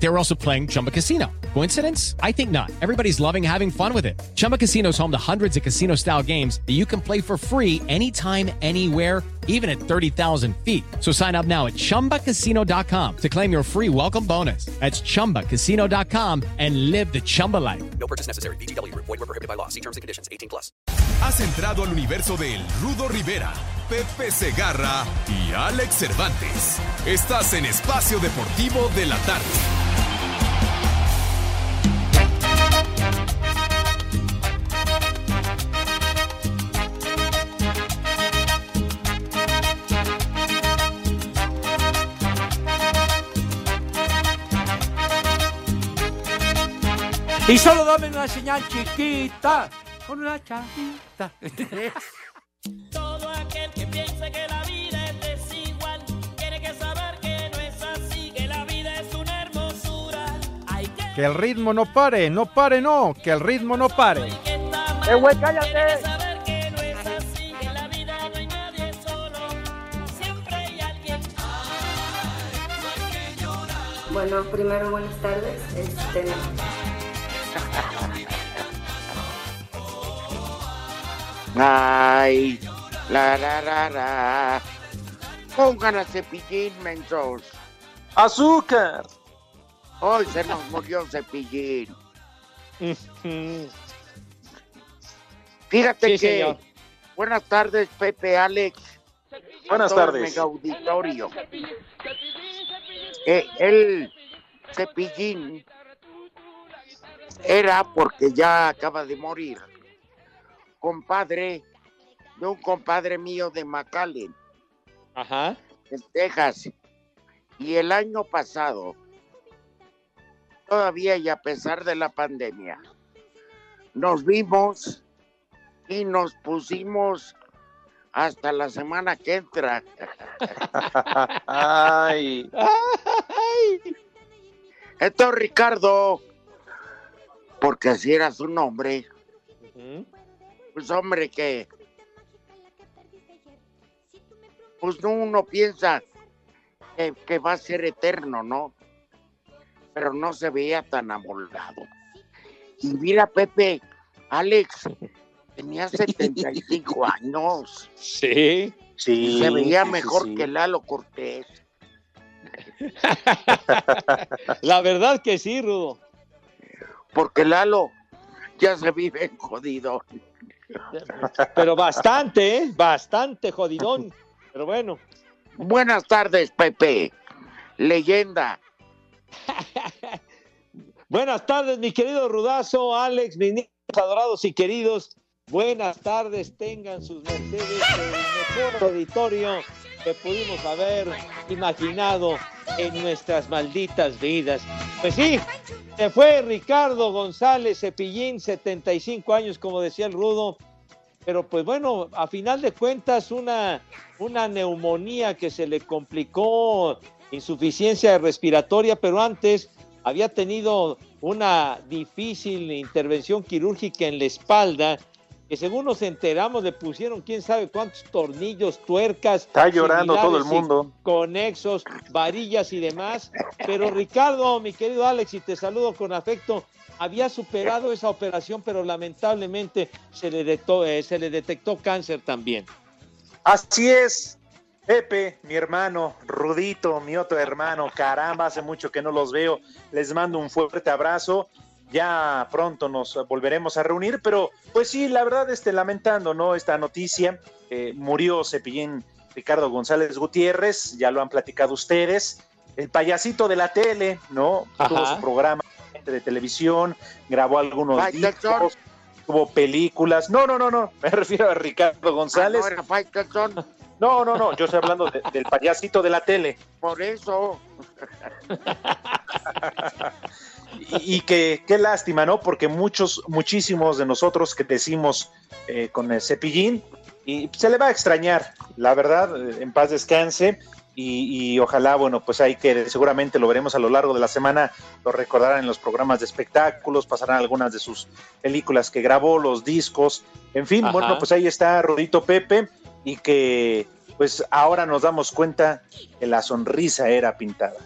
They were also playing Chumba Casino. Coincidence? I think not. Everybody's loving having fun with it. Chumba Casino is home to hundreds of casino style games that you can play for free anytime, anywhere, even at 30,000 feet. So sign up now at chumbacasino.com to claim your free welcome bonus. That's chumbacasino.com and live the Chumba life. No purchase necessary. BGW. Void were prohibited by law. See terms and conditions. 18 plus. Has entrado al universo de Rudo Rivera, Pepe Segarra y Alex Cervantes. Estás en Espacio Deportivo de la Tarde. Y solo dame una señal chiquita, con una chavita. Todo aquel que piense que la vida es desigual tiene que saber que no es así, que la vida es una hermosura. Hay que Que el ritmo no pare, no pare, no, que el ritmo no pare. ¡Eh, güey, Tiene que cállate! saber que no es así, que en la vida no hay nadie solo. Siempre hay alguien. Bueno, primero buenas tardes. Este, Ay, la la la la. Pongan a cepillín, mensos. ¡Azúcar! Hoy se nos murió cepillín. Fíjate Sí, que. señor. Buenas tardes, Pepe, Alex. Buenas tardes. mega auditorio. Eh, el cepillín era porque ya acaba de morir. Compadre de un compadre mío de McAllen, Ajá. en Texas. Y el año pasado, todavía y a pesar de la pandemia, nos vimos y nos pusimos hasta la semana que entra. Ay. Entonces, Ricardo, porque así era su nombre, pues hombre que pues no uno piensa que, que va a ser eterno, ¿no? Pero no se veía tan amoldado. Y mira, Pepe, Alex, tenía 75 años. Sí. y se veía mejor que Lalo Cortés. La verdad que sí, Rudo. Porque Lalo ya se vive jodido. Pero bastante, ¿eh? Bastante jodidón. Pero bueno. Buenas tardes, Pepe. Leyenda. Buenas tardes, mi querido Rudazo, Alex, mis niños adorados y queridos. Buenas tardes, tengan sus mercedes el mejor auditorio pudimos haber imaginado en nuestras malditas vidas. Pues sí, se fue Ricardo González Cepillín, 75 años, como decía el Rudo. Pero pues bueno, a final de cuentas, una, una neumonía que se le complicó, insuficiencia respiratoria, pero antes había tenido una difícil intervención quirúrgica en la espalda, que según nos enteramos le pusieron quién sabe cuántos tornillos, tuercas. Está llorando todo el mundo. Conexos, varillas y demás. Pero Ricardo, mi querido Alex, y te saludo con afecto, había superado esa operación, pero lamentablemente se le detectó, eh, se le detectó cáncer también. Así es, Pepe, mi hermano, Rudito, mi otro hermano, caramba, hace mucho que no los veo. Les mando un fuerte abrazo. Ya pronto nos volveremos a reunir, pero pues sí, la verdad, este, lamentando, ¿no? Esta noticia, eh, murió Cepillín Ricardo González Gutiérrez, ya lo han platicado ustedes, el payasito de la tele, ¿no? Tuvo Ajá. su programa de televisión, grabó algunos Faitelson. discos, tuvo películas. No, no, no, no, me refiero a Ricardo González. Ah, no era No, no, no, yo estoy hablando de- del payasito de la tele. por eso. Y, y que qué lástima, ¿no? Porque muchos, muchísimos de nosotros que decimos eh, con el cepillín, y se le va a extrañar, la verdad, eh, en paz descanse. y, y ojalá, bueno, pues hay que, seguramente lo veremos a lo largo de la semana, lo recordarán en los programas de espectáculos, pasarán algunas de sus películas que grabó, los discos, en fin, Ajá. bueno, pues ahí está Rudito Pepe y que pues ahora nos damos cuenta que la sonrisa era pintada.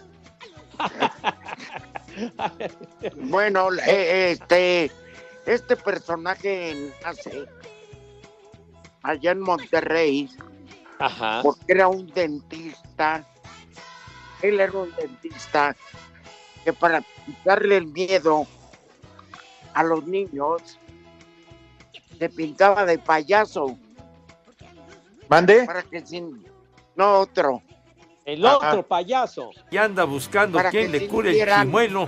Bueno, eh, este, este personaje nace allá en Monterrey Ajá. porque era un dentista. Él era un dentista que para quitarle el miedo a los niños se pintaba de payaso ¿Mande? para que sin no otro El Ajá. otro payaso. Y anda buscando Para quien que le cure el chimuelo.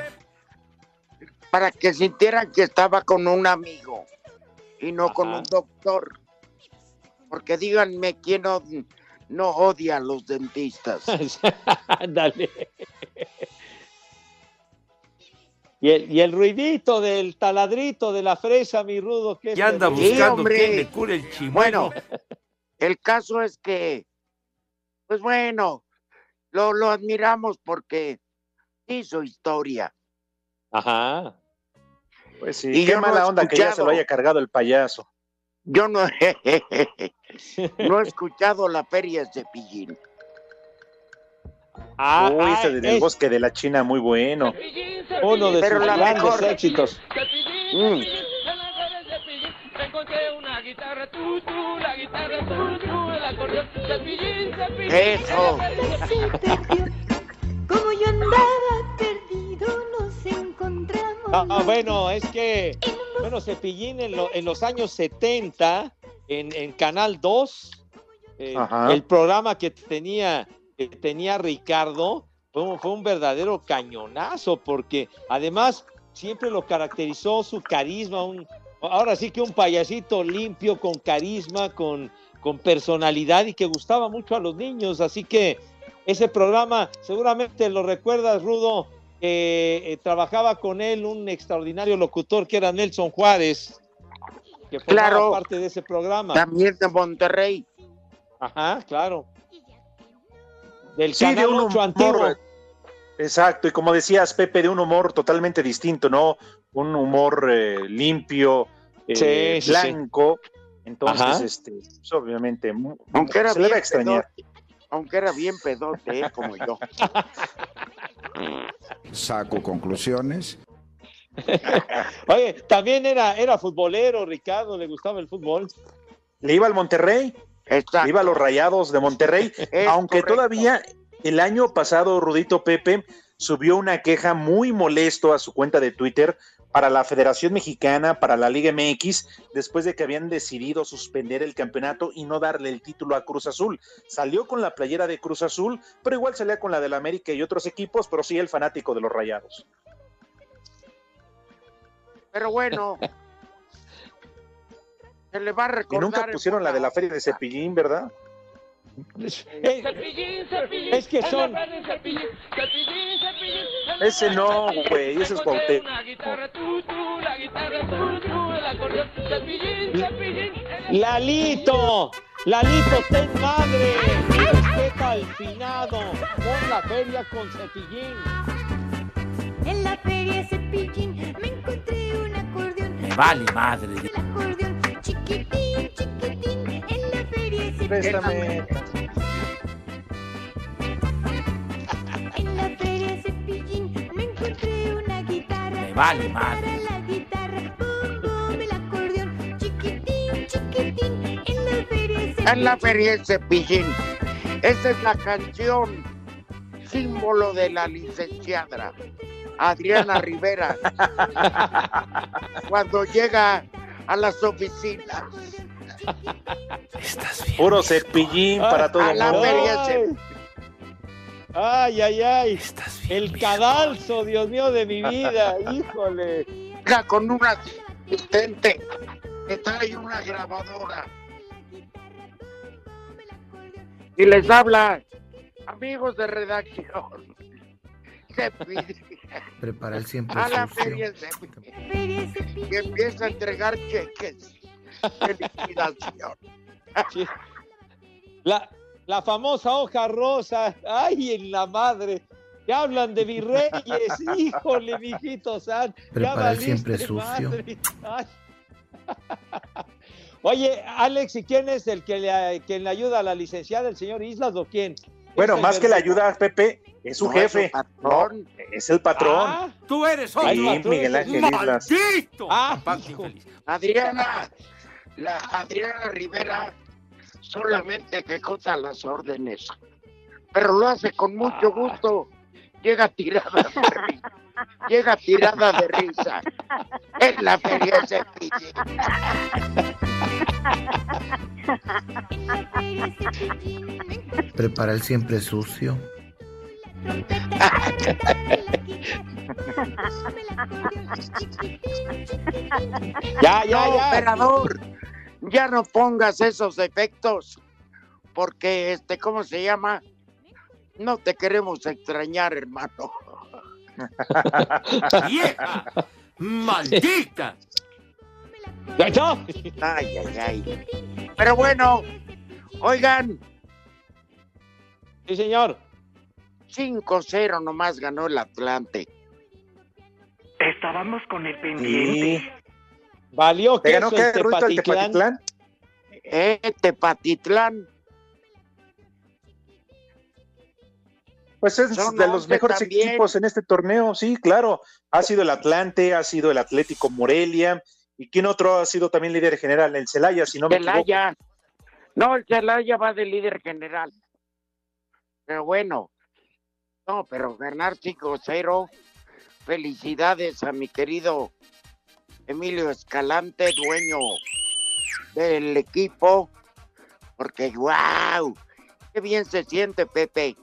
para que sintieran que estaba con un amigo y no con un doctor. Porque díganme quién no, no odia a los dentistas. Ándale. Y el, y el ruidito del taladrito de la fresa, mi rudo, que es Y anda. Sí, buscando hombre. quien le cure el chimuelo. Bueno, el caso es que, pues bueno, lo, lo admiramos porque hizo historia. Ajá. Pues sí, Y qué no mala onda que ya se lo haya cargado el payaso. Yo no, no he escuchado la feria de Cepillín. Ah, Uy, ah, ese del es bosque de la China, muy bueno. uno de Pero sus la grandes mejor. éxitos. Mm. Encontré una guitarra, tú, tú, la guitarra, tú, Eso. se perdió. Como yo andaba perdido, nos encontramos. Ah, bueno, es que, bueno, Cepillín en, lo- en los años 70, en, en Canal 2, eh, el programa que tenía, que tenía Ricardo fue, un- fue un verdadero cañonazo, porque además siempre lo caracterizó su carisma, un, ahora sí que un payasito limpio, con carisma, con, con personalidad y que gustaba mucho a los niños, así que ese programa, seguramente lo recuerdas, Rudo, que eh, trabajaba con él un extraordinario locutor que era Nelson Juárez, que formaba Claro. parte de ese programa. También de Monterrey. Ajá, claro. Del Sí, de canal un 8 humor, antiguo. Exacto, y como decías, Pepe, de un humor totalmente distinto, ¿no? Un humor eh, limpio, eh, Sí, sí. Entonces, Ajá. este, pues, obviamente, Aunque era se le va a bien extrañar. pedote, aunque era bien pedote, ¿eh? como yo. Saco conclusiones. Oye, también era, era futbolero, Ricardo, le gustaba el fútbol. Le iba al Monterrey, Exacto. le iba a los Rayados de Monterrey, Es aunque correcto. todavía el año pasado Rudito Pepe subió una queja muy molesto a su cuenta de Twitter para la Federación Mexicana, para la Liga MX, después de que habían decidido suspender el campeonato y no darle el título a Cruz Azul. Salió con la playera de Cruz Azul, pero igual salía con la del América y otros equipos, pero sí el fanático de los Rayados. Pero bueno. Se le va a Y recordar. nunca en pusieron la de la feria de. Cepillín, ¿verdad? Eh, Cepillín, cepillín, Es que son- cepillín, Ese no, güey, ese es Cuauhtémoc. Lalito, Lalito, ten madre, respeta al finado, pon la feria con cepillín. En la feria Cepillín me encontré un acordeón. Me vale madre. El acordeón chiquitín, chiquitín. Préstame. En la feria Cepillín me encontré una guitarra. Me vale madre. la guitarra, bum, bum, el acordeón chiquitín, chiquitín. En la feria Cepillín. En la feria de Cepillín. Esa es la canción símbolo de la licenciada Adriana Rivera. Cuando llega a las oficinas. Estás bien. Puro cepillín para todo a el la mundo. feria Ay, ay, ay, ay. Estás bien. El cadalso, Dios mío de mi vida, híjole. Con un asistente que trae una grabadora. Y les habla, amigos de redacción. Prepara el siempre A la feria Cepillín. Y empieza a entregar cheques de liquidación. Sí. La, la famosa hoja rosa. Ay, en la madre. Que hablan de virreyes, híjole, mijito san. ya Prepara el siempre valiste sucio. madre. Ay. Oye, Alex, ¿y quién es el que le, quien le ayuda a la licenciada, el señor Islas o quién? Bueno, ¿Es más que verdugo? ayuda, Pepe, es su No, es jefe. su patrón. No, es el patrón. Ah, Tú eres Sí, Ay, patrón, Miguel Ángel Islas. ¡Maldito! Ah. Adriana, la Adriana Rivera solamente ejecuta las órdenes, pero lo hace con mucho gusto. Llega tirada de risa. Llega tirada de risa. En la feria Prepara el siempre sucio. Ya, ya, no, ya. operador, ya no pongas esos efectos, porque este, ¿cómo se llama? No te queremos extrañar, hermano. ¡Vieja! ¡Maldita! Ay, ay, ay. Pero bueno, oigan, Sí, señor. 5-0 nomás ganó el Atlante. Estábamos con el Sí. pendiente. Valió ¿Te que ganó qué, el Rudito, el Tepatitlán. Tepatitlán? Eh, Tepatitlán, Pues es Son de los 11 mejores también. equipos en este torneo, sí, claro. Ha sido el Atlante, ha sido el Atlético Morelia. ¿Y quién otro ha sido también líder general? El Celaya, si no me equivoco. Celaya. No, el Celaya va de líder general. Pero bueno, no, pero ganar 5-0. Felicidades a mi querido Emilio Escalante, dueño del equipo. Porque, wow, qué bien se siente, Pepe.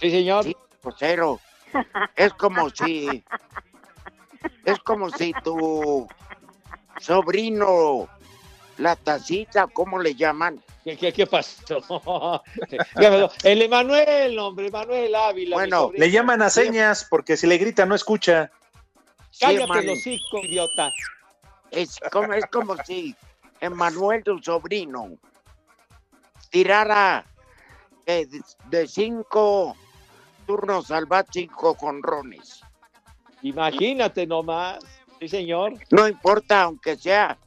Sí, señor. 5-0. Es como si. Es como si tu sobrino, la tacita, ¿cómo le llaman? ¿Qué, qué, qué pasó? El Emanuel, hombre, Emanuel Ávila. Bueno. Le llaman a señas porque si le grita no escucha. Cállate hermano. los hocico, idiota. Es como, es como si Emanuel, tu sobrino, tirara eh, de, de cinco turnos al bat, cinco conrones. Imagínate nomás. Sí, señor. No importa, aunque sea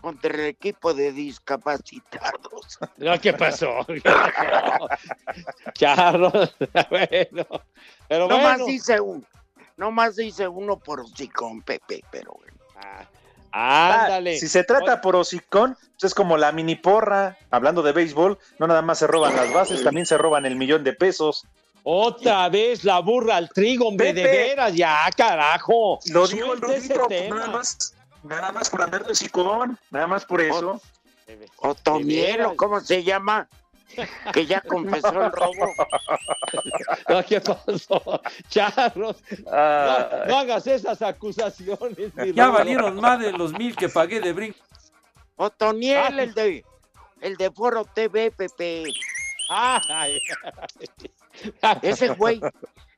contra el equipo de discapacitados. No, ¿qué pasó? Charro. bueno. Pero No más dice un, no más dice uno por hocicón, Pepe, pero bueno. Ah, ándale. Si se trata por hocicón, pues es como la mini porra. Hablando de béisbol, no nada más se roban las bases, también se roban el millón de pesos. Otra vez la burra al trigo, hombre, de Pepe. veras, ya, carajo. Lo dijo el tema. nada más, nada más por andar de hocicón, nada más por eso. Otoniel, veras. ¿o ¿cómo se llama? Que ya confesó el robo. No, ¿Qué pasó? Charros. Ah, No, no hagas esas acusaciones. Ya valieron más de los mil que pagué de brinco. Otoniel, el de, el de Foro TV, Pepe. Ay. Ese güey,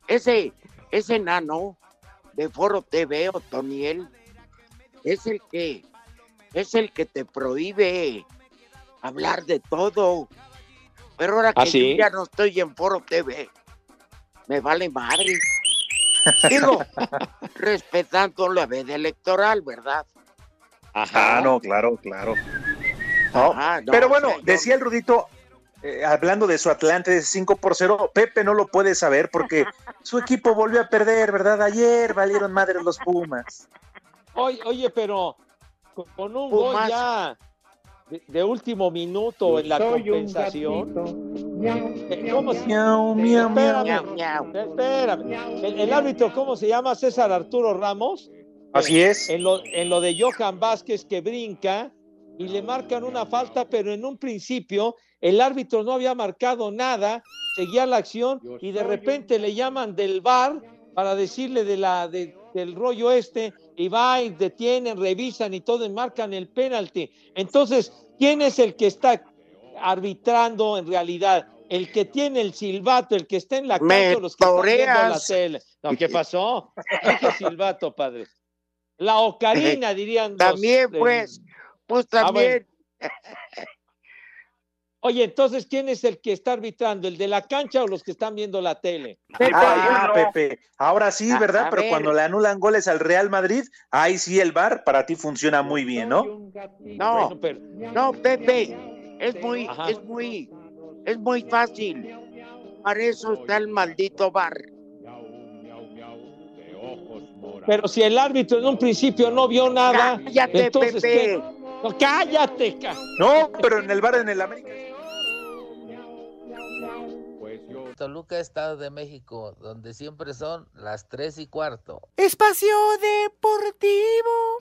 ese, ese nano de Foro TV, Otoniel, es el que, es el que te prohíbe hablar de todo. Pero ahora que ¿Ah, sí? yo ya no estoy en Foro TV, me vale madre. Digo, respetando la veda electoral, ¿verdad? Ajá. Ah, no, claro, claro. No, Ajá, no, Pero o bueno, sea, decía el Rudito, eh, hablando de su Atlante de 5 por 0, Pepe no lo puede saber porque su equipo volvió a perder, ¿verdad? Ayer valieron madre los Pumas. Oye, oye, pero con- un Pumas. gol ya de, de último minuto en la compensación. Eh, ¿Cómo se Miau, Espérame, espérame. El, el árbitro, ¿cómo se llama? César Arturo Ramos. Así es. En lo, en lo de Johan Vázquez que brinca y le marcan una falta, pero en un principio el árbitro no había marcado nada, seguía la acción y de repente le llaman del bar para decirle de la, de- del rollo este y va y detienen, revisan y todo y marcan el penalti. Entonces, ¿quién es el que está arbitrando en realidad? El que tiene el silbato, el que está en la cancha, los que están viendo la tele. No, ¿qué pasó? Dije silbato, padre. La ocarina, dirían. los- También, pues, pues Ah, bueno. Oye, entonces, ¿quién es el que está arbitrando? ¿El de la cancha o los que están viendo la tele? Ah, Pepe, ahora sí, A- ¿verdad? a Pero ver. cuando le anulan goles al Real Madrid, ahí sí el VAR para ti funciona muy bien, ¿no? No, no, Pepe, es muy, Ajá. es muy, es muy fácil. Para eso está el maldito bar. Pero si el árbitro en un principio no vio nada, Cállate, entonces Pepe. ¿qué? No, cállate, ca- No, pero en el VAR en el América. Toluca, Estado de México, donde siempre son las 3 y cuarto. Espacio Deportivo.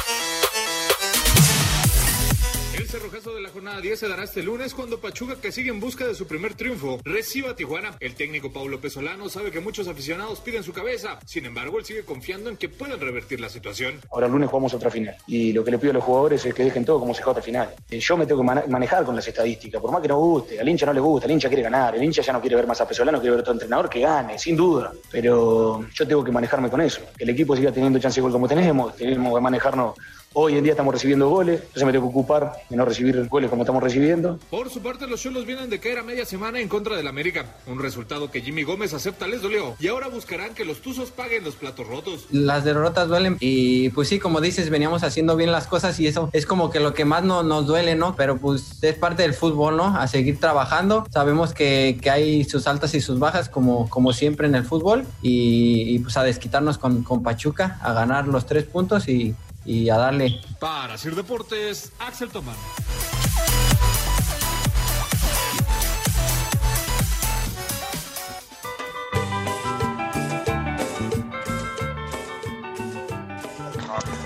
El cerrojazo de la jornada 10 se dará este lunes cuando Pachuca, que sigue en busca de su primer triunfo, reciba a Tijuana. El técnico Paulo Pesolano sabe que muchos aficionados piden su cabeza. Sin embargo, él sigue confiando en que puedan revertir la situación. Ahora el lunes jugamos otra final. Y lo que le pido a los jugadores es que dejen todo como se juega otra final. Eh, Yo me tengo que manejar con las estadísticas, por más que no guste. Al hincha no le gusta, el hincha quiere ganar. El hincha ya no quiere ver más a Pesolano, quiere ver a otro entrenador que gane, sin duda. Pero yo tengo que manejarme con eso. Que el equipo siga teniendo chance de gol como tenemos. Tenemos que manejarnos. Hoy en día estamos recibiendo goles, entonces me tengo que ocupar de no recibir goles como estamos recibiendo. Por su parte, los Cholos vienen de caer a media semana en contra del América. Un resultado que Jimmy Gómez acepta les dolió. Y ahora buscarán que los Tuzos paguen los platos rotos. Las derrotas duelen y pues sí, como dices, veníamos haciendo bien las cosas y eso es como que lo que más no, nos duele, ¿no? Pero pues es parte del fútbol, ¿no? A seguir trabajando. Sabemos que, que hay sus altas y sus bajas como, como siempre en el fútbol y, y, pues a desquitarnos con, con Pachuca, a ganar los tres puntos y, y a darle. Para Sir Deportes, Axel Tomán.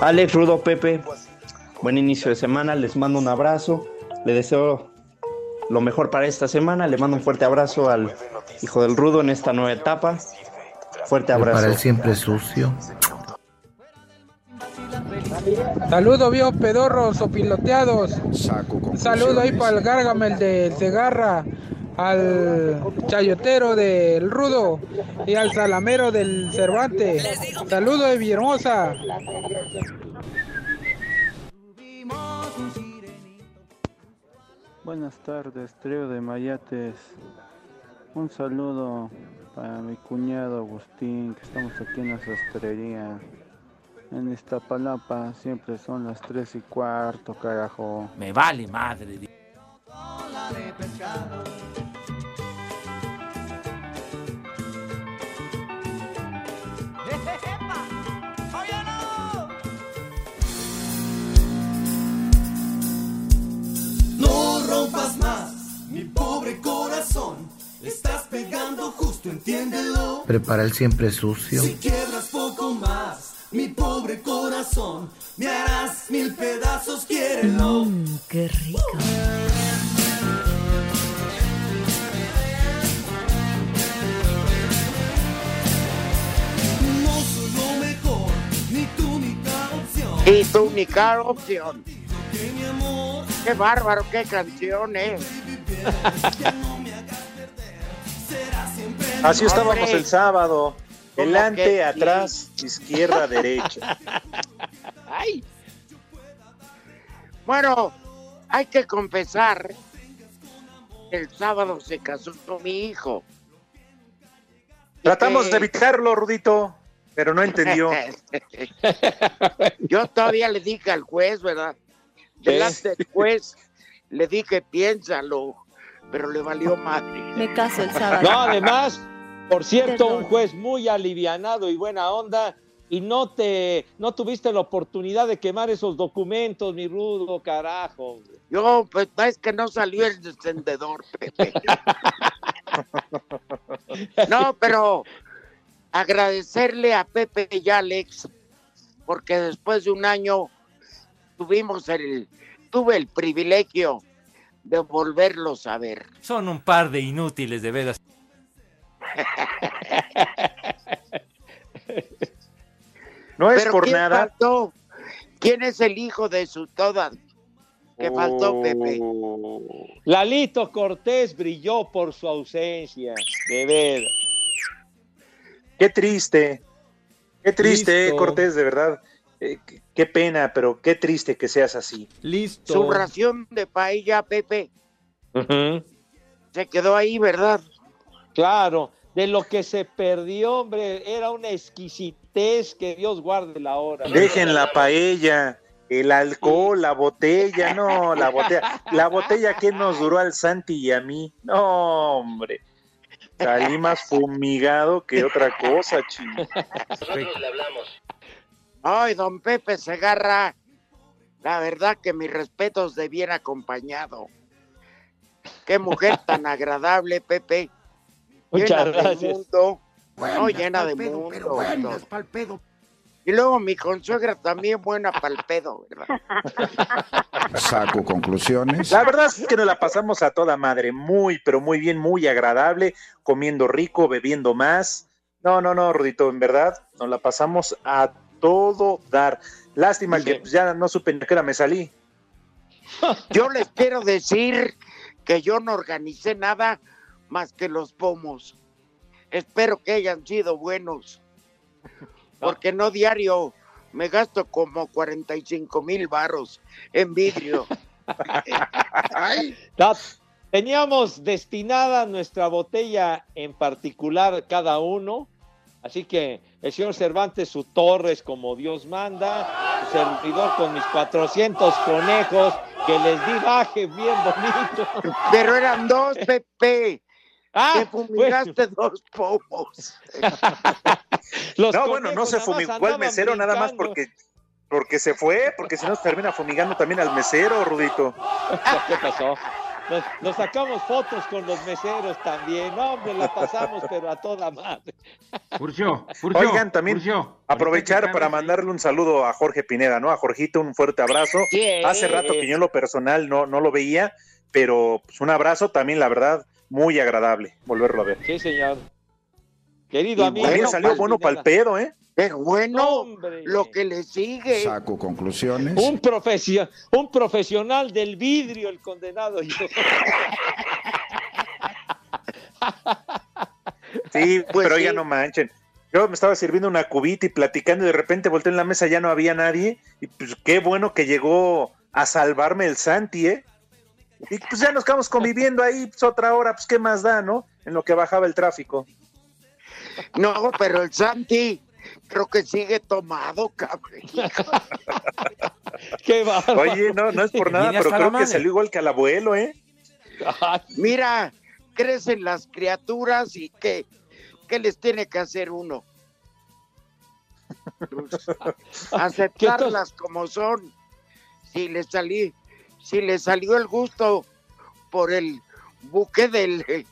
Alex Rudo Pepe, buen inicio de semana, les mando un abrazo, le deseo lo mejor para esta semana, le mando un fuerte abrazo al hijo del Rudo en esta nueva etapa. Fuerte Para abrazo. él siempre sucio. Saludos viejos pedorros o piloteados. Un saludo ahí para el Gargamel del Segarra, al chayotero del Rudo y al salamero del Cervantes. Saludos de Villahermosa. Buenas tardes, trío de Mayates. Un saludo para mi cuñado Agustín, que estamos aquí en la sastrería. En Iztapalapa siempre son las 3 y cuarto, carajo. Me vale madre. di- No rompas más, mi pobre corazón. Estás pegando justo, entiéndelo. Prepara él siempre sucio. Si quiebras poco más, mi pobre corazón, me harás mil pedazos, quiérelo. qué rico. No soy lo mejor, ni tu única opción. Y tu única opción. Qué bárbaro, qué canción, eh. será siempre Así estábamos el sábado. ¿Cómo Delante, que sí? atrás, izquierda, derecha. Ay. Bueno, hay que confesar que el sábado se casó con mi hijo. Tratamos de que- evitarlo, Rudito, pero no entendió. Yo todavía le dije al juez, ¿verdad? Delante del juez le dije, piénsalo, pero le valió madre. Me caso el sábado. No, además, por cierto, Perdón. un juez muy alivianado y buena onda, y no te, no tuviste la oportunidad de quemar esos documentos, mi rudo, carajo. Yo, pues es que no salió el descendedor, Pepe. No, pero agradecerle a Pepe y Alex, porque después de un año tuvimos el, tuve el privilegio de volverlos a ver. Son un par de inútiles, de veras. No es por ¿quién nada. faltó? ¿Quién es el hijo de su toda? Que faltó, Pepe. Lalito Cortés brilló por su ausencia, de veras. Qué triste. Qué triste, eh. Cortés, de verdad. Eh, qué- qué pena, pero qué triste que seas así. Listo. Su ración de paella, Pepe, se quedó ahí, ¿verdad? Claro, de lo que se perdió, hombre, era una exquisitez que Dios guarde la hora. Dejen la paella, el alcohol, la botella, no, la botella. La botella que nos duró al Santi y a mí. No, hombre. Salí más fumigado que otra cosa, chino. Ay, don Pepe Segarra, la verdad que mis respetos de bien acompañado. Qué mujer tan agradable, Pepe. Muchas llena gracias. de mundo. Buena no, llena de pedo, mundo. pero buena todo. es pa'l pedo. Y luego mi consuegra también buena pa'l pedo, ¿verdad? Saco conclusiones. La verdad es que nos la pasamos a toda madre, muy, pero muy bien, muy agradable, comiendo rico, bebiendo más. No, no, no, Rudito, en verdad, nos la pasamos a todo dar. Lástima que pues, ya no supe ni a qué hora me salí. Yo les quiero decir que yo no organicé nada más que los pomos. Espero que hayan sido buenos. Porque no diario me gasto como 45 mil barros en vidrio. Ay, Teníamos destinada nuestra botella en particular cada uno, así que el señor Cervantes su Torres como Dios manda, su servidor con mis 400 conejos que les di baje bien bonito. pero eran dos, Pepe. Ah, Te fumigaste dos pomos. Los no, bueno, no se fumigó al andaban mesero nada más porque, porque se fue, porque si no se termina fumigando también al mesero, Rudito. ¿Qué pasó? Nos, nos sacamos fotos con los meseros también. No, hombre, la pasamos, pero a toda madre. Furcio, Furcio, Oigan, también Furcio, aprovechar que para mandarle un saludo a Jorge Pineda, ¿no? A Jorgito, un fuerte abrazo. Hace rato que yo en lo personal no, no lo veía, pero pues, un abrazo también, la verdad, muy agradable volverlo a ver. Sí, señor. Querido Y amigo. También bueno, salió bueno para el pedo, ¿eh? Pero bueno, Hombre. lo que le sigue. Saco conclusiones. Un, profesio- un profesional del vidrio, el condenado. Sí, Pues pero sí. ya no manchen. Yo me estaba sirviendo una cubita y platicando y de repente volteé en la mesa, ya no había nadie. Y pues qué bueno que llegó a salvarme el Santi, ¿eh? Y pues ya nos quedamos conviviendo ahí pues, otra hora, pues qué más da, ¿no? En lo que bajaba el tráfico. No, pero el Santi creo que sigue tomado, cabrón. Qué bárbaro. Oye, no, no es por nada, pero creo que salió igual que al abuelo, ¿eh? Ay, Mira, crecen las criaturas y qué, qué les tiene que hacer uno. Pues, aceptarlas como son. Si le salí, si le salió el gusto por el buque del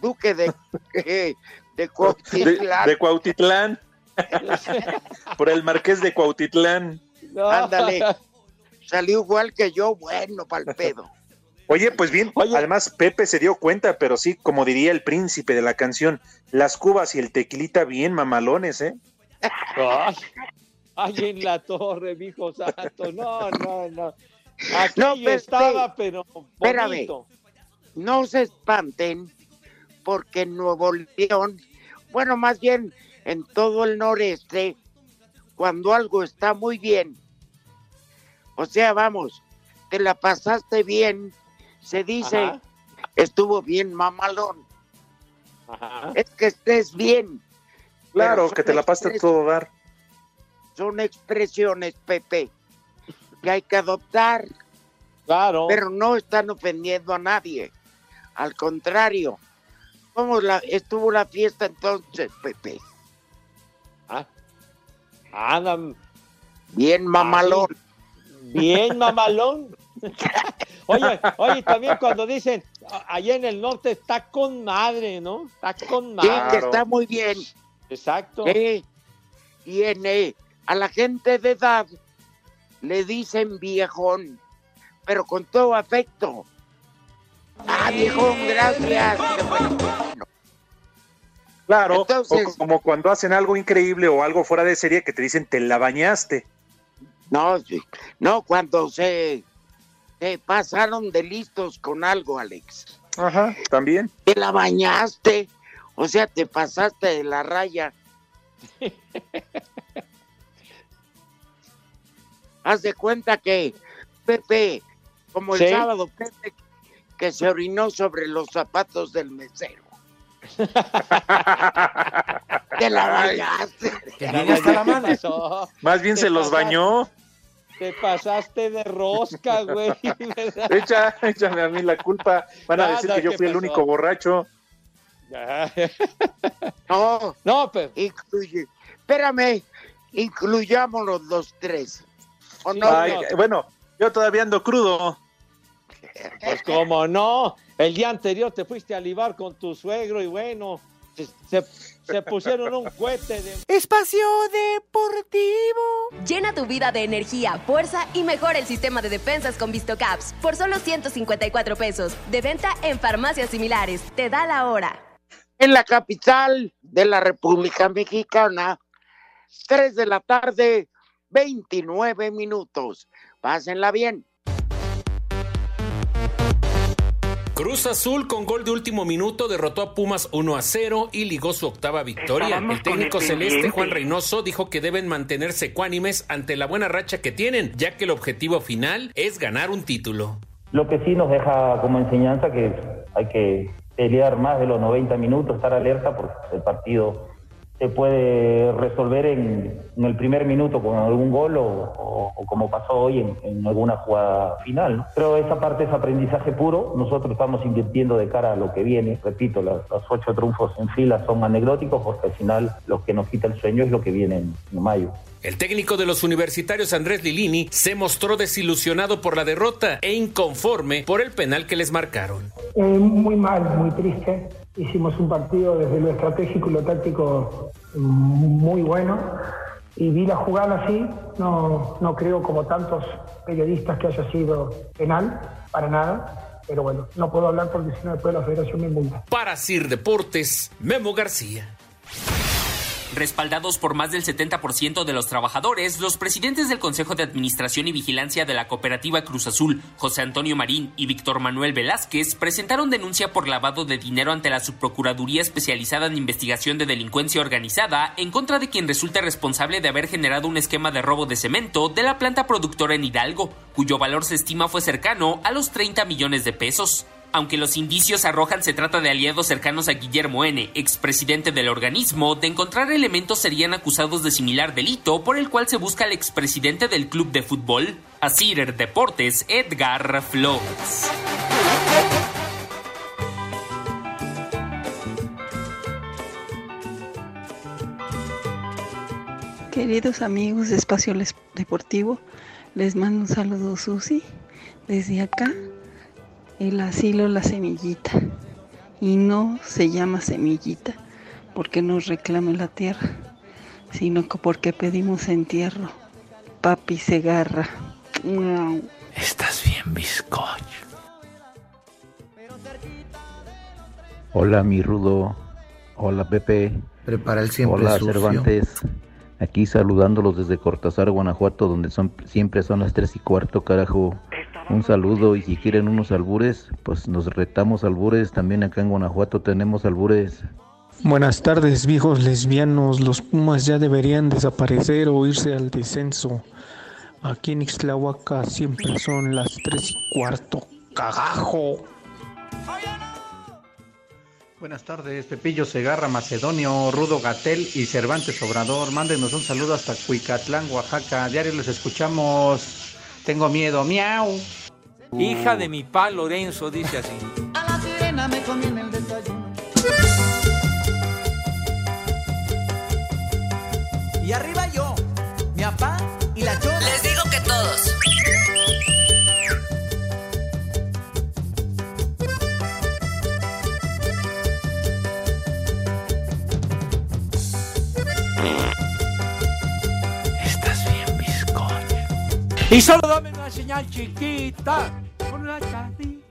duque de, eh, de De, Cuautitlán. de Cuautitlán. Por el marqués de Cuautitlán. no. Ándale. Salió igual que yo, bueno, pa'l pedo. Oye, pues bien, Oye. además Pepe se dio cuenta, pero sí, como diría el príncipe de la canción, las cubas y el tequilita bien mamalones, ¿eh? Ay, en la torre, mi hijo santo. No, no, no. Aquí No, estaba, pero espérame. no se espanten porque en Nuevo León, bueno, más bien en todo el noreste, cuando algo está muy bien, o sea, vamos, te la pasaste bien, se dice, Ajá. estuvo bien mamalón, Ajá. es que estés bien. Claro, que te la pasaste todo dar. Son expresiones, Pepe, que hay que adoptar, Claro. pero no están ofendiendo a nadie. Al contrario, ¿cómo la, estuvo la fiesta entonces, Pepe? Ah, andan Bien mamalón. bien mamalón. Oye, oye, también cuando dicen allá en el norte está con madre, ¿no? Está con Sí, madre. que está muy bien. Exacto. Sí. Y en, eh, a la gente de edad le dicen viejón, pero con todo afecto. Ah, viejón, gracias. Claro, Entonces- o como cuando hacen algo increíble o algo fuera de serie que te dicen te la bañaste. No, sí. no, cuando se, se pasaron de listos con algo, Alex. Ajá, también. Te la bañaste, o sea, te pasaste de la raya. Haz de cuenta que Pepe, como el Sí. sábado, Pepe que se orinó sobre los zapatos del mesero. Te la bañaste. la Más bien se los bañó. Te pasaste de rosca, güey. Echa, échame a mí la culpa. Van a Nada, decir que yo ¿qué fui el único borracho. Ya. No, no, pero. Incluye, espérame, incluyámonos los tres. ¿O no? Ay, Bueno, yo todavía ando crudo. Pues cómo no. El día anterior te fuiste a libar con tu suegro y bueno, se, se- se pusieron un cohete de... Espacio Deportivo. Llena tu vida de energía, fuerza y mejora el sistema de defensas con VistoCaps por solo 154 pesos. De venta en farmacias similares. Te da la hora. En la capital de la República Mexicana, 3 de la tarde, 29 minutos. Pásenla bien. Cruz Azul con gol de último minuto derrotó a Pumas 1 a 0 y ligó su octava victoria. Estábamos El técnico el celeste. Juan Reynoso dijo que deben mantenerse ecuánimes ante la buena racha que tienen, ya que el objetivo final es ganar un título. Lo que sí nos deja como enseñanza que hay que pelear más de los 90 minutos, estar alerta porque el partido se puede resolver en, el primer minuto con algún gol o, como pasó hoy en, en alguna jugada final. ¿no? Pero esa parte es aprendizaje puro. Nosotros estamos invirtiendo de cara a lo que viene. Repito, los ocho triunfos en fila son anecdóticos porque al final lo que nos quita el sueño es lo que viene en- en mayo. El técnico de los universitarios Andrés Lilini se mostró desilusionado por la derrota e inconforme por el penal que les marcaron. Eh, muy mal, muy triste. Hicimos un partido desde lo estratégico y lo táctico mm, muy bueno. Y vi la jugada así, no, no creo como tantos periodistas que haya sido penal, para nada. Pero bueno, no puedo hablar porque si no después la federación me multa. Para Sir Deportes, Memo García. Respaldados por más del 70% de los trabajadores, los presidentes del Consejo de Administración y Vigilancia de la Cooperativa Cruz Azul, José Antonio Marín y Víctor Manuel Velázquez, presentaron denuncia por lavado de dinero ante la Subprocuraduría Especializada en Investigación de Delincuencia Organizada en contra de quien resulta responsable de haber generado un esquema de robo de cemento de la planta productora en Hidalgo, cuyo valor se estima fue cercano a los 30 millones de pesos. Aunque los indicios arrojan se trata de aliados cercanos a Guillermo N., expresidente del organismo, de encontrar elementos serían acusados de similar delito por el cual se busca al expresidente del club de fútbol, Asir Deportes, Edgar Flores. Queridos amigos de Espacio Deportivo, les mando un saludo Susi desde acá, el asilo La Semillita. Y no se llama Semillita porque nos reclama la tierra, sino que porque pedimos entierro. Papi Segarra. Miau. Estás bien, bizcocho. Hola, mi Rudo. Hola, Pepe. Prepara el siempre Hola, sucio. Cervantes. Aquí saludándolos desde Cortázar, Guanajuato, donde son siempre son las tres y cuarto, carajo. Un saludo y si quieren unos albures, pues nos retamos albures. También acá en Guanajuato tenemos albures. Buenas tardes, viejos lesbianos. Los Pumas ya deberían desaparecer o irse al descenso. Aquí en Ixtlahuaca siempre son las tres y cuarto. ¡Cagajo! Buenas tardes, Pepillo Segarra, Macedonio, Rudo Gatel y Cervantes Obrador. Mándenos un saludo hasta Cuicatlán, Oaxaca. Diario los escuchamos. Tengo miedo, miau. Hija de mi pa Lorenzo, dice así. A la sirena me comí en el desayuno. Y arriba yo, mi papá y la chona. Les digo que todos. Estás bien, bizcocho. Y solo dame una señal chiquita.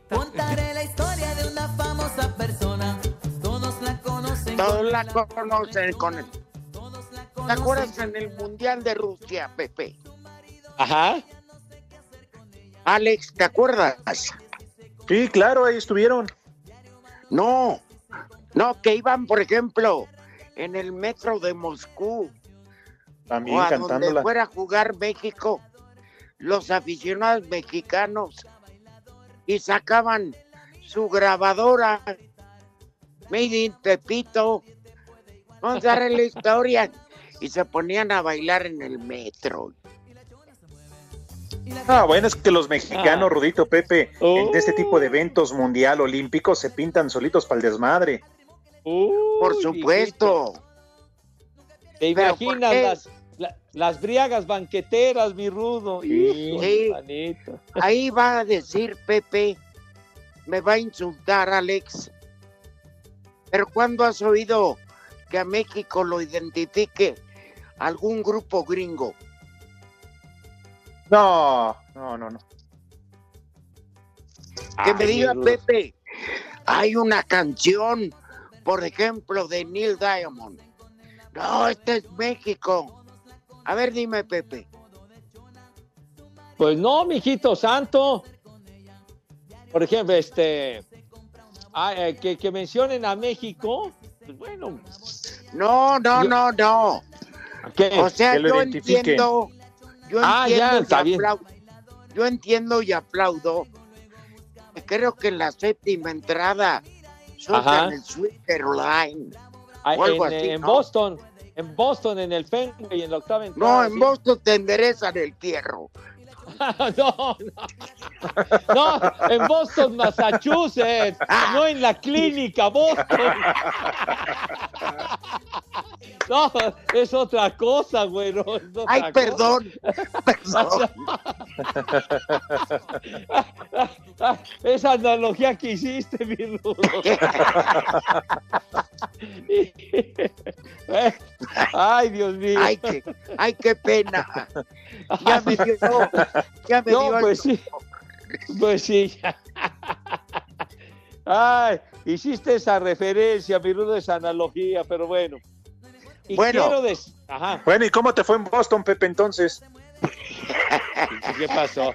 Contaré la historia de una famosa persona. Todos la conocen. Todos con la conocen con el... ¿Te acuerdas en el Mundial de Rusia, Pepe? Ajá. Alex, ¿te acuerdas? Sí, claro, ahí estuvieron. No, no, que iban, por ejemplo, en el metro de Moscú También o a donde cantándola. fuera a jugar México, los aficionados mexicanos y sacaban su grabadora Made in Tepito. Vamos a darle la historia. Y se ponían a bailar en el metro. Ah, bueno, es que los mexicanos, Ah. Rudito Pepe, en este tipo de eventos mundial olímpicos se pintan solitos para el desmadre. Por supuesto. ¿Te ¿Pero por imaginas las, la- las briagas banqueteras, mi rudo? Hijo, Sí. Ahí va a decir Pepe, me va a insultar Alex. Pero ¿cuándo has oído que a México lo identifique algún grupo gringo? No, no, no, no. Que me diga. Pepe, hay una canción, por ejemplo, de Neil Diamond. No, este es México. A ver, dime, Pepe. Pues no, mijito santo. Por ejemplo, este. ah, eh, que, que mencionen a México. Pues bueno. No, no, no, no. ¿Qué? O sea, Que lo yo entiendo, yo Ah, ya, entiendo está y bien. aplaudo. Yo entiendo y aplaudo. Creo que en la séptima entrada Ajá. sueltan el Switzerland. Ah, o algo en, así, en ¿no? Boston. En Boston, en el Fenway, en la octava No, entrada. en sí. Boston te enderezan el fierro. no, no. No, en Boston, Massachusetts. No en la clínica, Boston. No, es otra cosa, güey. no, Ay, cosa. perdón. Perdón. Esa analogía que hiciste, mi rudo. Ay, Dios mío. Ay, qué, ay, qué pena. Ya me dio, ya me No, pues sí. Pues sí. Ay, hiciste esa referencia, mi rudo, esa analogía, pero bueno. Y Bueno. quiero decir. Ajá. Bueno, ¿y cómo te fue en Boston, Pepe, entonces? ¿Qué pasó?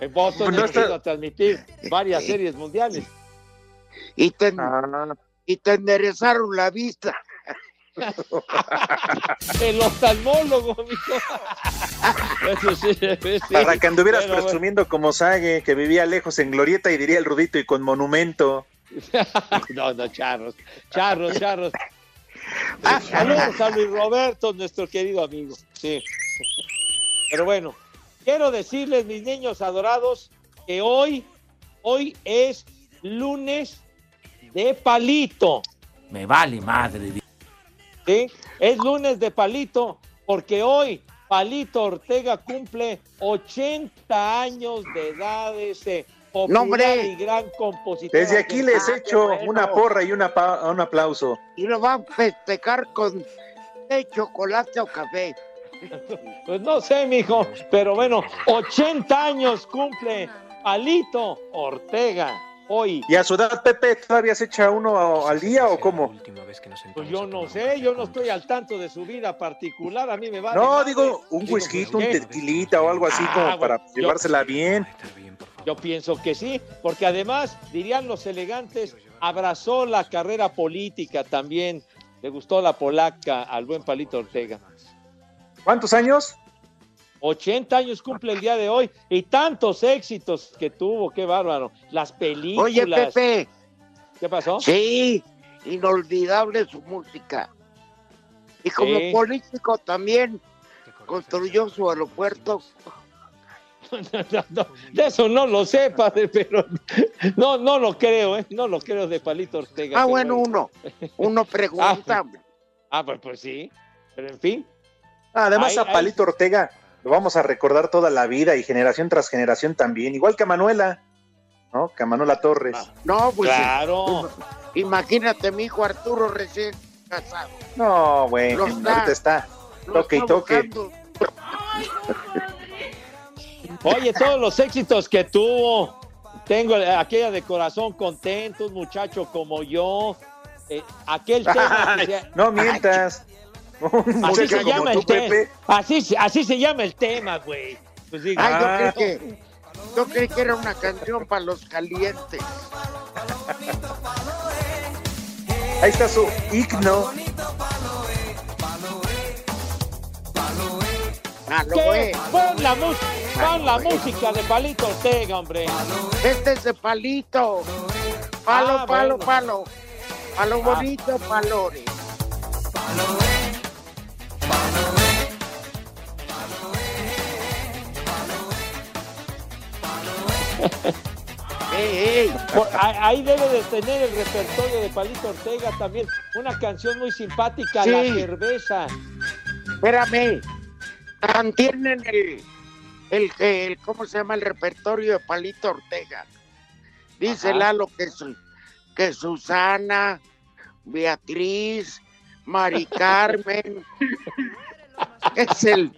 En Boston no está- a transmitir varias series mundiales. Y te, Ah. y te enderezaron la vista. El oftalmólogo, mijo. Eso sí, sí, Para que anduvieras bueno. presumiendo como Sague, que vivía lejos en Glorieta y diría el Rudito y con monumento. No, no, charros, charros, charros. Ah, saludos a Luis Roberto, nuestro querido amigo. Sí. Pero bueno, quiero decirles, mis niños adorados, que hoy, hoy es lunes de palito. Me vale madre. ¿Sí? Es lunes de palito, porque hoy Palito Ortega cumple 80 años de edad, ese popular hombre. y gran compositor. Desde aquí les argentino. echo bueno. una porra y una pa- un aplauso. Y lo van a festejar con chocolate o café. Pues no sé, mijo, pero bueno, 80 años cumple Palito Ortega hoy. ¿Y a su edad, Pepe, todavía se echa uno al día o cómo? Pues yo no sé, yo no estoy al tanto de su vida particular, a mí me va. No, digo, un whisky, un tequilita o algo así Ah, como bueno, para yo- llevársela bien. Yo pienso que sí, porque además, dirían los elegantes, abrazó la carrera política también. Le gustó la polaca al buen Palito Ortega. ¿Cuántos años? 80 años cumple el día de hoy y tantos éxitos que tuvo, qué bárbaro. Las películas. Oye, Pepe. ¿Qué pasó? Sí, inolvidable su música. Y como Sí. político también construyó su aeropuerto. No, no, de eso no lo sé, padre, pero no, no lo creo, ¿eh? No lo creo de Palito Ortega. Ah, pero bueno, uno. Uno pregunta. Ah, pues, pues sí. Pero en fin. Además, a Palito Ortega lo vamos a recordar toda la vida y generación tras generación también, igual que a Manuela, ¿no? Que a Manuela Torres. No, pues. Claro. Imagínate, mi hijo Arturo recién casado. No, está- ahorita está Lo toque y toque. Oye, todos los éxitos que tuvo. Tengo eh, aquella de corazón contento, un muchacho como yo. eh, aquel tema. que se- No mientas. así se llama tú, el tema. Así, se- así se llama el tema, güey. Pues digo, Ay, yo ah, creí que, yo creí que era una canción para los calientes. Ahí está su himno. ¿qué? Pon la, mus- pon la música de Palito Ortega, hombre. Este es de palito. Palo, Ah, palo, bueno. palo. Palo bonito, palores. Por- ahí debe de tener el repertorio de Palito Ortega también. Una canción muy simpática, La. Cerveza. Espérame. Tan Tienen el, el, el, ¿cómo se llama? El repertorio de Palito Ortega. Dice Ajá. Lalo que, su- que Susana, Beatriz, Mari Carmen. es el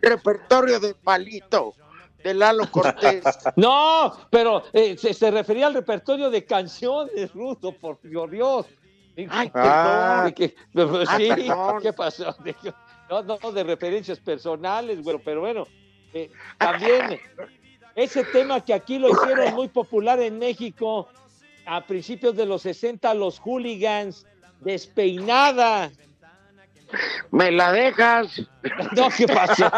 repertorio de Palito, de Lalo Cortés. No, pero eh, se, se refería al repertorio de canciones, Rudo, por Dios. Ay, Ah. perdón, que- Ah, sí, perdón. ¿qué pasó? No, no, de referencias personales, güero, pero bueno, eh, también ese tema que aquí lo hicieron muy popular en México a principios de los 60, los hooligans, despeinada. ¿Me la dejas? No, ¿qué pasó?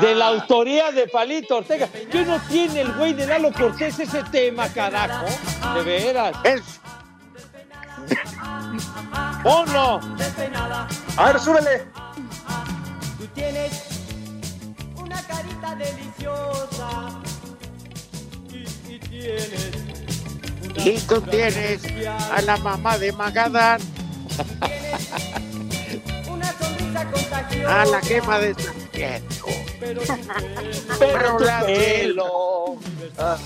De la autoría de Palito Ortega. ¿Qué no tiene el güey de Lalo Cortés ese tema, carajo? De veras. Es, ¡Ponlo! A ver, súbele. Tú tienes una carita deliciosa y, y tienes y tú tienes a la mamá de Magadán. A la quema de San Pedro. Pero Pero la pelo.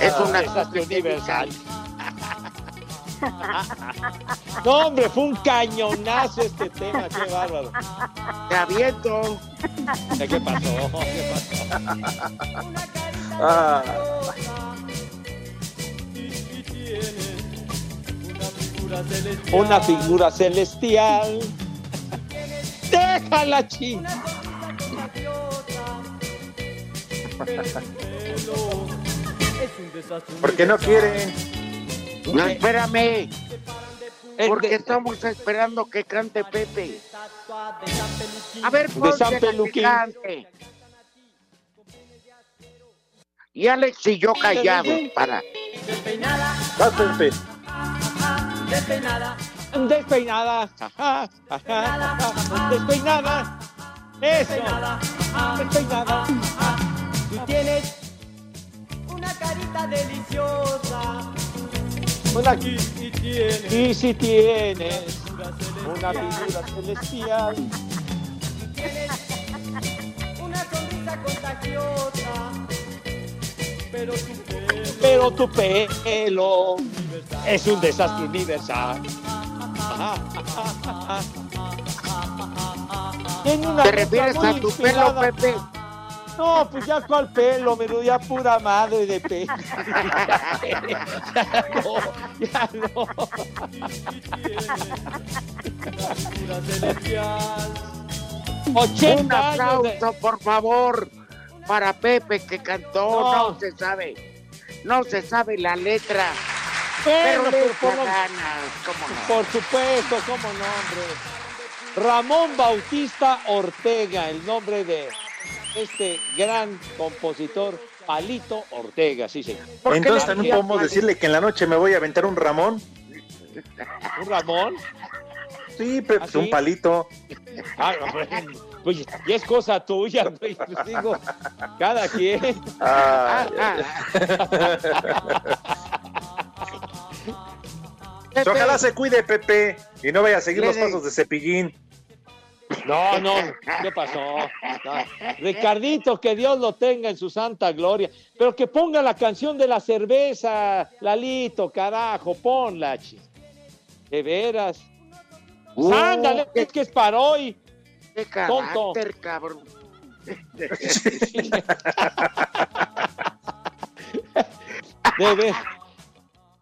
es una Desastre universal. No, hombre, fue un cañonazo este tema, qué bárbaro. Te aviento. ¿Qué pasó? ¿Qué pasó? Ah, una figura celestial. Déjala, desastre. ¿Por qué no quieren? No, espérame, Es porque de- estamos esperando que cante Pepe. A ver, De ponte San la que Peluquín. cante. Y Alex y yo callados para. Despeinada, Vas, Pepe. Despeinada. Despeinada. Ajá, ajá, ajá. Despeinada. Eso. Despeinada. Tú tienes una carita deliciosa Una- y, y tienes Y si tienes una figura celestial. una sonrisa contagiosa. Pero tu pelo Pero tu pelo es un desastre universal. Una ¿Te refieres a tu pelo. Pepe? No, pues ya cuál pelo, menú, ya pura madre de pelo. ya no, ya no. figura celestial. 80 Un de... aplauso, por favor, para Pepe que cantó. No. No, se sabe. No se sabe la letra. Pero pero por, ¿cómo no? por supuesto, cómo no, hombre. Ramón Bautista Ortega, el nombre de este gran compositor, Palito Ortega, sí, señor. ¿Por qué Entonces también podemos decirle que en la noche me voy a aventar un Ramón. ¿Un Ramón? Sí, Pepe, ¿Ah, sí? un palito. Ah, pues ya es cosa tuya, güey, pues digo, cada quien. Ah, Pepe, Ojalá se cuide, Pepe, y no vaya a seguir los pasos de cepillín. No, no, ¿qué pasó? No. Ricardito, que Dios lo tenga en su santa gloria, pero que ponga la canción de la cerveza, Lalito, carajo, ponla, chi. De veras. Uh, Ándale, qué- es que es para hoy. qué tonto. carácter, cabrón. De ver.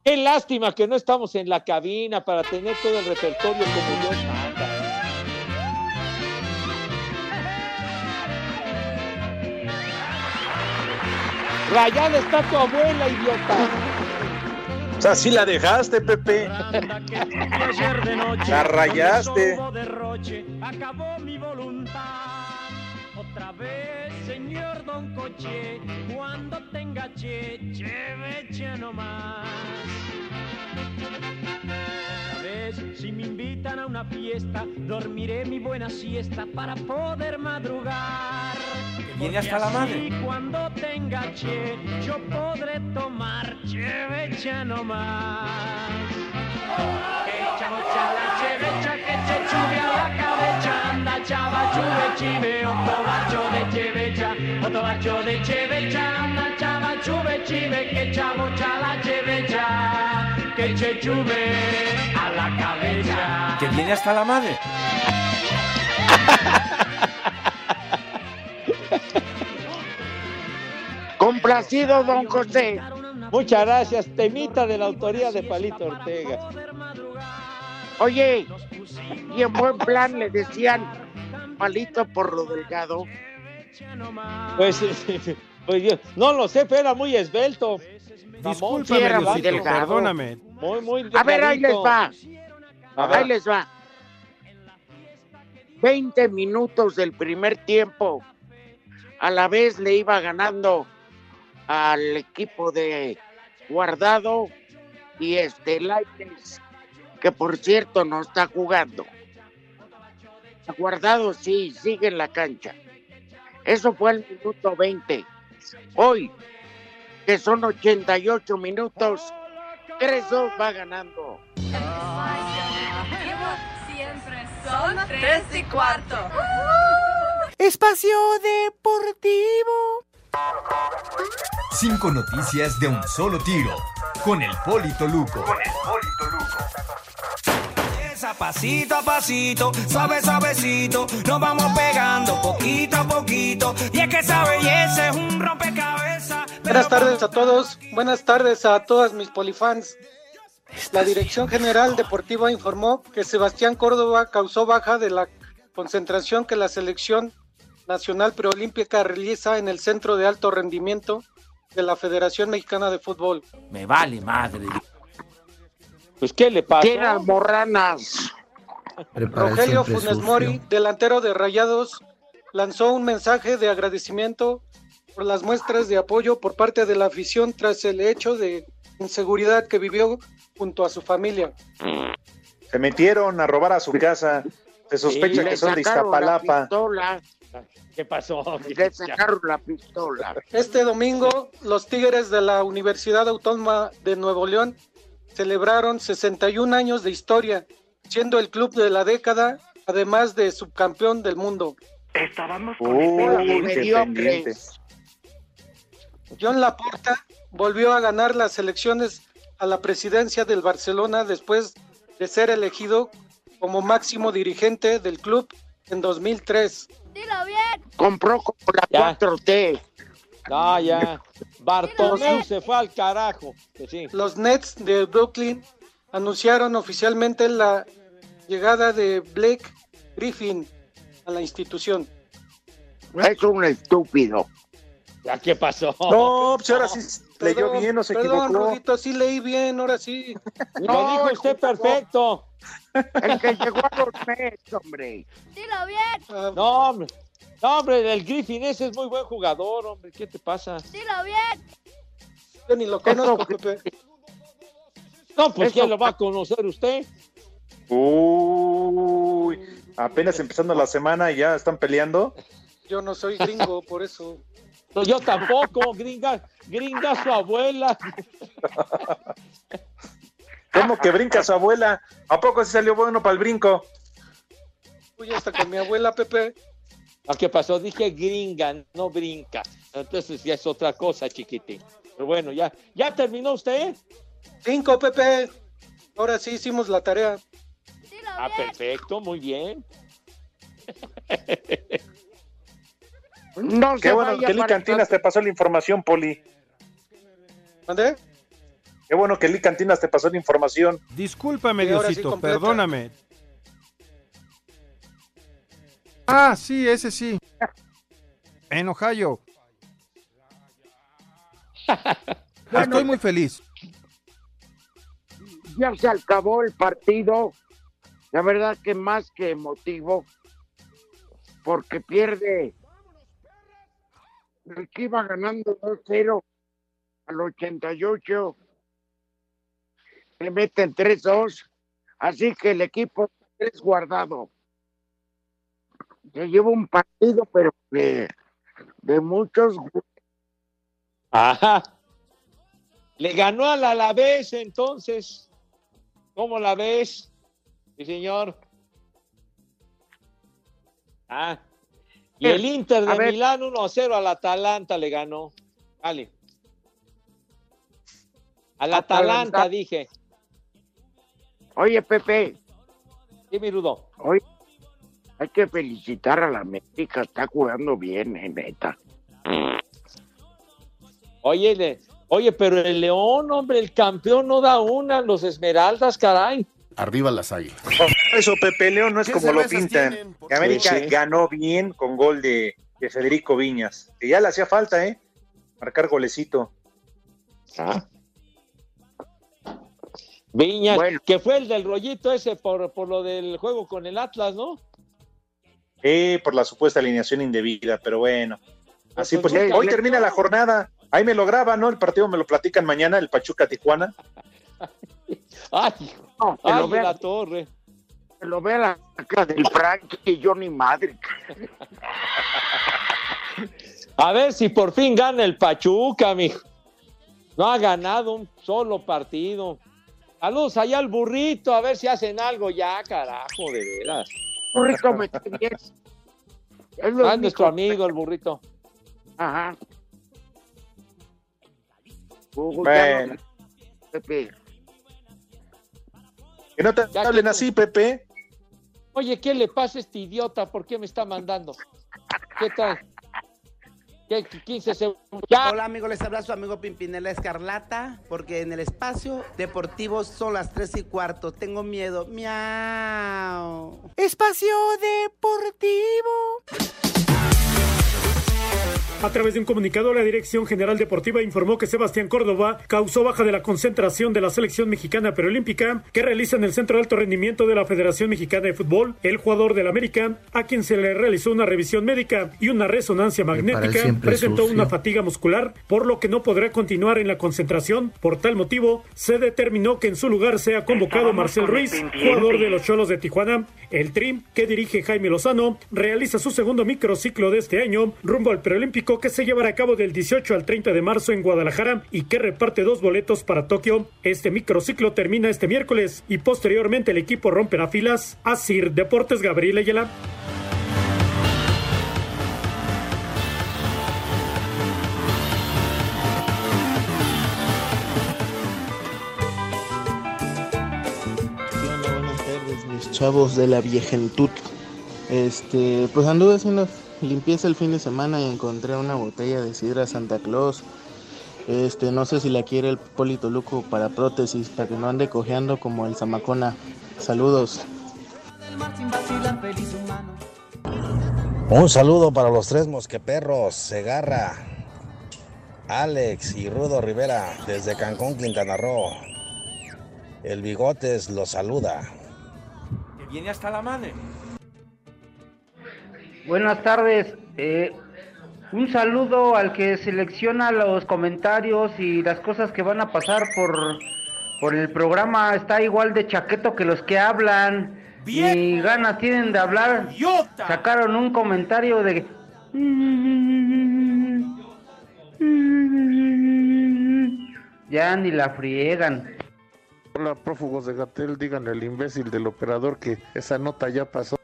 Qué lástima que no estamos en la cabina para tener todo el repertorio como Dios manda. Rayada está tu abuela, idiota. O sea, sí la dejaste, Pepe. Ayer de noche, La rayaste. acabó mi voluntad otra vez, señor Don Coche, cuando tenga che, che, nomás. Si me invitan a una fiesta, dormiré mi buena siesta para poder madrugar. Viene hasta la madre. cuando tenga che, yo podré tomar chevecha nomás. Que chevecha, que a la chube chive, otro bacho de chevecha, otro bacho de chevecha, anda chava chube chive, que chamocha la chevecha, que se chube a la cabeza. Que viene hasta la madre. Complacido, don José. Muchas gracias. Temita de la autoría de Palito Ortega. Oye, y en buen plan le decían palito por lo delgado. Pues, pues yo no lo sé, pero era muy esbelto. Sí, era muy delgado. Perdóname. Muy, muy A ver, ahí les delgadito. va. Ahí les va. 20 minutos del primer tiempo. A la vez le iba ganando al equipo de Guardado y Estelares, que por cierto no está jugando. Guardado sí, sigue en la cancha. Eso fue el minuto 20. Hoy, que son 88 minutos, 3-2 va ganando. Siempre son tres y cuarto. Espacio Deportivo. Cinco noticias de un solo tiro. Con el Polito Luco. Pasito a pasito, suave suavecito, nos vamos pegando poquito a poquito. Y es que esa belleza es un rompecabezas. Buenas tardes a todos, buenas tardes a todas mis polifans. La Dirección General Deportiva informó que Sebastián Córdoba causó baja de la concentración que la selección nacional preolímpica realiza en el Centro de Alto Rendimiento de la Federación Mexicana de Fútbol. Me vale madre. Pues, ¿qué le pasa? Morranas. Rogelio Funes Mori, delantero de Rayados, lanzó un mensaje de agradecimiento por las muestras de apoyo por parte de la afición tras el hecho de inseguridad que vivió junto a su familia. Se metieron a robar a su casa. Se sospecha que son de Iztapalapa. pistola, ¿Qué pasó? Le sacaron la pistola. Este domingo, los Tigres de la Universidad Autónoma de Nuevo León celebraron 61 años de historia, siendo el club de la década, además de subcampeón del mundo. Estábamos Uy, qué pendiente. John Laporta volvió a ganar las elecciones a la presidencia del Barcelona después de ser elegido como máximo dirigente del club en 2003. Dilo bien. Compró como la 4T. Ah, ya. Bartomeu se fue al carajo. Que sí. Los Nets de Brooklyn anunciaron oficialmente la llegada de Blake Griffin a la institución. Es un estúpido. ¿Ya qué pasó? No, pues ahora sí leyó Perdón, bien, no se perdón, equivocó. Rudito, sí leí bien, ahora sí. Lo dijo usted perfecto. El que llegó a los hombre. Dilo bien. Ah, No, hombre. No, hombre, el Griffin ese es muy buen jugador, hombre. ¿Qué te pasa? Dilo bien. yo ni lo conozco, Pepe. No, pues Eso- ¿quién lo va a conocer usted? Uy, apenas empezando la semana y ya están peleando. Yo no soy gringo, por eso. No, yo tampoco, gringa, gringa su abuela. ¿Cómo que brinca su abuela? ¿A poco se salió bueno para el brinco? Fui hasta con mi abuela, Pepe. ¿A qué pasó? Dije gringa, no brinca. Entonces ya es otra cosa, chiquitín. Pero bueno, ya, ya terminó usted. Cinco, Pepe. Ahora sí hicimos la tarea. Ah, bien. perfecto, muy bien. No Qué bueno que Lee Cantinas te pasó la información, Poli. ¿Mandé? Qué bueno que Lee Cantinas te pasó la información. Discúlpame, Sí, sí Diosito, completa. perdóname. Ah, sí, ese sí. En Ohio. Estoy muy feliz. Ya se acabó el partido. La verdad que más que emotivo. Porque pierde. El que iba ganando 2-0 al 88. Le meten 3-2. Así que el equipo es guardado. Se lleva un partido, pero de, de muchos Ajá. Le ganó al Alavés entonces. ¿Cómo la ves? Sí, señor. Ah. Y el Inter de. Milán 1-0 al Atalanta le ganó. Vale. Al Atalanta, Atalanta. dije. Oye, Pepe, Sí, mi Rudo. hoy hay que felicitar a la América, está jugando bien, eh, neta. Oye, le- oye, pero el León, hombre, el campeón no da una, los Esmeraldas, caray. Arriba las águilas. Eso, Pepe León, no es ¿Qué como lo pintan. América Sí, sí. ganó bien con gol de, de Federico Viñas. Que ya le hacía falta, ¿eh? Marcar golecito. Ah. Viñas, Bueno. que fue el del rollito ese por, por lo del juego con el Atlas, ¿no? Eh, por la supuesta alineación indebida, pero bueno. Así Pues pues, hoy termina la jornada. Ahí me lo graba, ¿no? El partido me lo platican mañana, el Pachuca Tijuana. Ay, No, ay, lo vea, la torre. que lo vea la cara del Frank y yo ni madre. A ver si por fin gana el Pachuca, mijo. No ha ganado un solo partido. Saludos allá al burrito, a ver si hacen algo ya, carajo, de veras. Burrito me. Es Ah, único. nuestro amigo, el burrito. Ajá. Bueno. Pepe, Que no te Ya hablen que- así, Pepe. Oye, ¿qué le pasa a este idiota? ¿Por qué me está mandando? ¿Qué tal? ¿Qué, 15 segundos? Ya. Hola amigos, les habla su amigo Pimpinela Escarlata, porque en el espacio deportivo son las 3 y cuarto. Tengo miedo. Miau. Espacio Deportivo. A través de un comunicado, la Dirección General Deportiva informó que Sebastián Córdoba causó baja de la concentración de la selección mexicana preolímpica que realiza en el Centro de Alto Rendimiento de la Federación Mexicana de Fútbol. El jugador del América, a quien se le realizó una revisión médica y una resonancia magnética, presentó sucio. una fatiga muscular, por lo que no podrá continuar en la concentración. Por tal motivo, se determinó que en su lugar sea convocado Marcel Ruiz, jugador de los Cholos de Tijuana. El Trim, que dirige Jaime Lozano, realiza su segundo microciclo de este año rumbo al preolímpico que se llevará a cabo del 18 al 30 de marzo en Guadalajara y que reparte dos boletos para Tokio. Este microciclo termina este miércoles y posteriormente el equipo romperá filas. Asir Deportes Gabriel Ayala. Chavos de la viejentud. Este, pues anduve haciendo limpieza el fin de semana y encontré una botella de sidra Santa Claus. Este, no sé si la quiere el Polito Luco para prótesis, para que no ande cojeando como el Zamacona. Saludos. Un saludo para los tres mosqueperros, Segarra, Alex y Rudo Rivera desde Cancún, Quintana Roo. El Bigotes los saluda. Que viene hasta la madre. Buenas tardes. eh, un saludo al que selecciona los comentarios y las cosas que van a pasar por, por el programa. Está igual de chaqueto que los que hablan. Y ganas tienen de hablar. Sacaron un comentario de... Ya ni la friegan. Hola, prófugos de Gatel, díganle al imbécil del operador que esa nota ya pasó.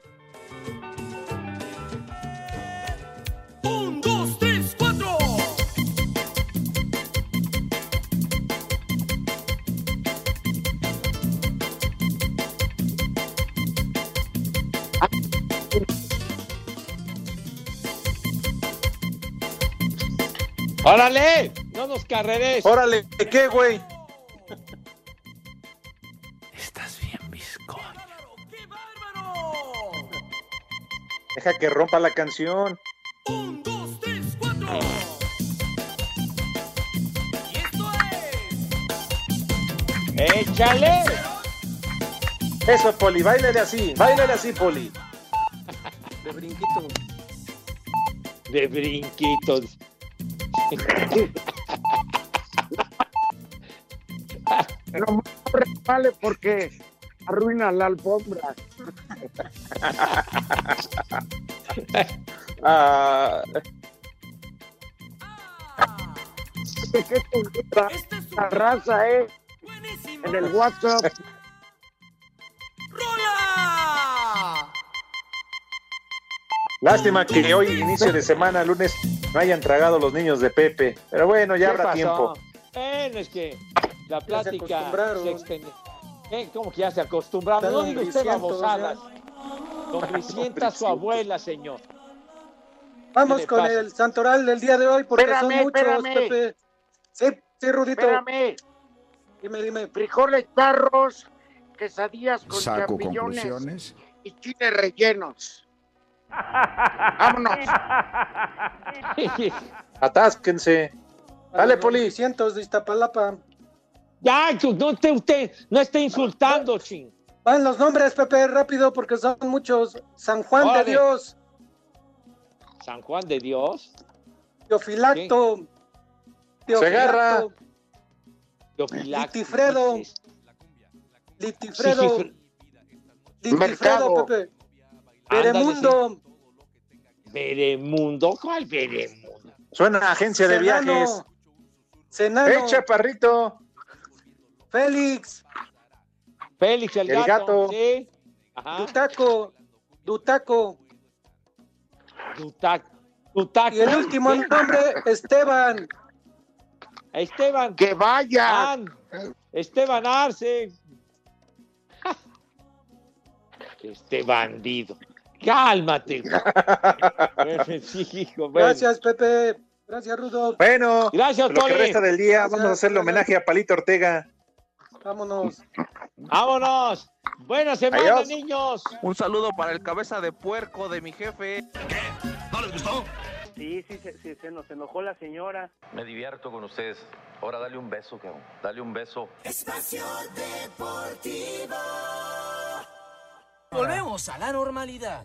¡Órale! ¡No nos carreres! ¡Órale! ¿Qué, güey? Estás bien, bizcocho. Deja que rompa la canción. Un, dos, tres, cuatro. ¡Échale! Eso, Poli, bailale así, bailale así, Poli. De brinquito. De brinquitos. No me vale porque arruina la alfombra. Ah, ¿Qué cultura? La raza, ¿eh? En el WhatsApp. Lástima que hoy, inicio de semana, lunes, no hayan tragado los niños de Pepe. Pero bueno, ya ¿qué habrá pasó? tiempo. Bueno, es que la se plática acostumbraron. se extendió. ¿Cómo que ya se acostumbraron? No diga usted babosadas. Don Crisienta, su abuela, señor. Vamos ¿Qué le con pasa? el santoral del día de hoy porque Espérame, son muchos, espérame. Pepe. Sí, sí, Rudito. Espérame. Dime, dime. Frijoles charros, quesadillas con Saco champiñones conclusiones. y chiles rellenos. Vámonos. Atásquense. Dale, Poli. Cientos de Iztapalapa. Ya, no esté usted, no esté insultando, ching. Van los nombres, Pepe, rápido porque son muchos. San Juan de Dios, San Juan de Dios. Teofilacto, Segarra. Teofilacto, Teofilacto. Litifredo, Litifredo, Sí, Litifredo, Mercado. Pepe, Beremundo, Beremundo, ¿cuál Beremundo? Suena a agencia de viajes. Senano, ¡Eh, chaparrito! Félix, Félix el, El gato. gato. Sí. Ajá. Dutaco, Dutaco, Dutac. Dutac. y el último nombre, Esteban. Esteban. Que vaya. An- Esteban Arce. Este bandido. Cálmate. Sí, hijo, bueno. Gracias, Pepe. Gracias, Rudo. Bueno, Gracias, lo que resta del día, Gracias, vamos a hacerle gracias. homenaje a Palito Ortega. Vámonos. Vámonos. Buena semana, Adiós. niños. Un saludo para el cabeza de puerco de mi jefe. ¿No les gustó? Sí, sí, sí, sí, se nos enojó la señora. Me divierto con ustedes. Ahora dale un beso, cabrón. Dale un beso. Espacio Deportivo. Volvemos a la normalidad.